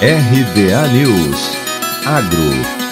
RBA News. Agro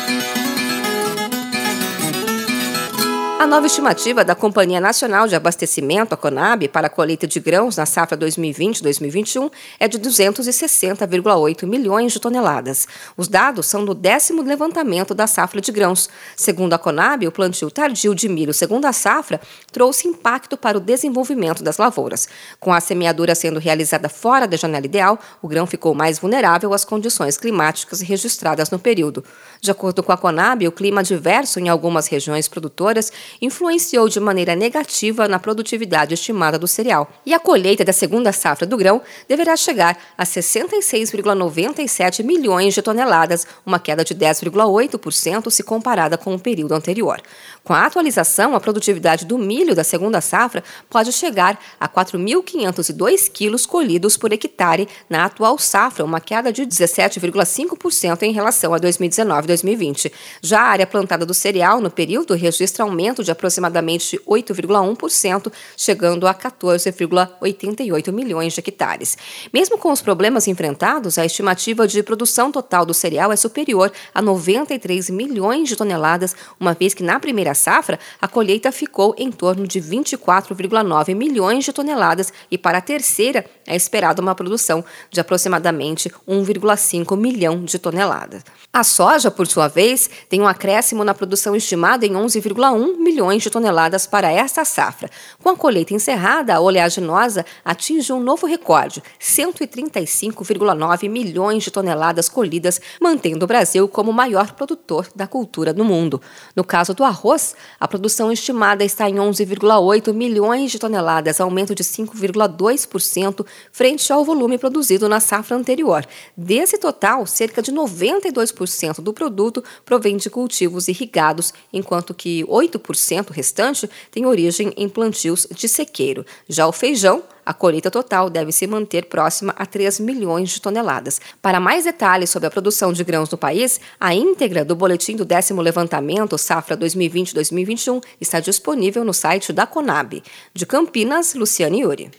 A nova estimativa da Companhia Nacional de Abastecimento, a Conab, para a colheita de grãos na safra 2020-2021 é de 260,8 milhões de toneladas. Os dados são do décimo levantamento da safra de grãos. Segundo a Conab, o plantio tardio de milho segundo a safra trouxe impacto para o desenvolvimento das lavouras. Com a semeadura sendo realizada fora da janela ideal, o grão ficou mais vulnerável às condições climáticas registradas no período. De acordo com a Conab, o clima adverso em algumas regiões produtoras influenciou de maneira negativa na produtividade estimada do cereal. E a colheita da segunda safra do grão deverá chegar a 66,97 milhões de toneladas, uma queda de 10,8% se comparada com o período anterior. Com a atualização, a produtividade do milho da segunda safra pode chegar a 4.502 quilos colhidos por hectare na atual safra, uma queda de 17,5% em relação a 2019-2020. Já a área plantada do cereal no período registra aumento de aproximadamente 8,1%, chegando a 14,88 milhões de hectares. Mesmo com os problemas enfrentados, a estimativa de produção total do cereal é superior a 93 milhões de toneladas, uma vez que na primeira safra a colheita ficou em torno de 24,9 milhões de toneladas e para a terceira é esperada uma produção de aproximadamente 1,5 milhão de toneladas. A soja, por sua vez, tem um acréscimo na produção estimada em 11,1 milhões de toneladas para esta safra. Com a colheita encerrada, a oleaginosa atinge um novo recorde, 135,9 milhões de toneladas colhidas, mantendo o Brasil como o maior produtor da cultura do mundo. No caso do arroz, a produção estimada está em 11,8 milhões de toneladas, aumento de 5,2% frente ao volume produzido na safra anterior. Desse total, cerca de 92% do produto provém de cultivos irrigados, enquanto que 8% restante tem origem em plantios de sequeiro. Já o feijão, a colheita total deve se manter próxima a 3 milhões de toneladas. Para mais detalhes sobre a produção de grãos no país, a íntegra do boletim do décimo levantamento Safra 2020-2021 está disponível no site da Conab. De Campinas, Luciane Yuri.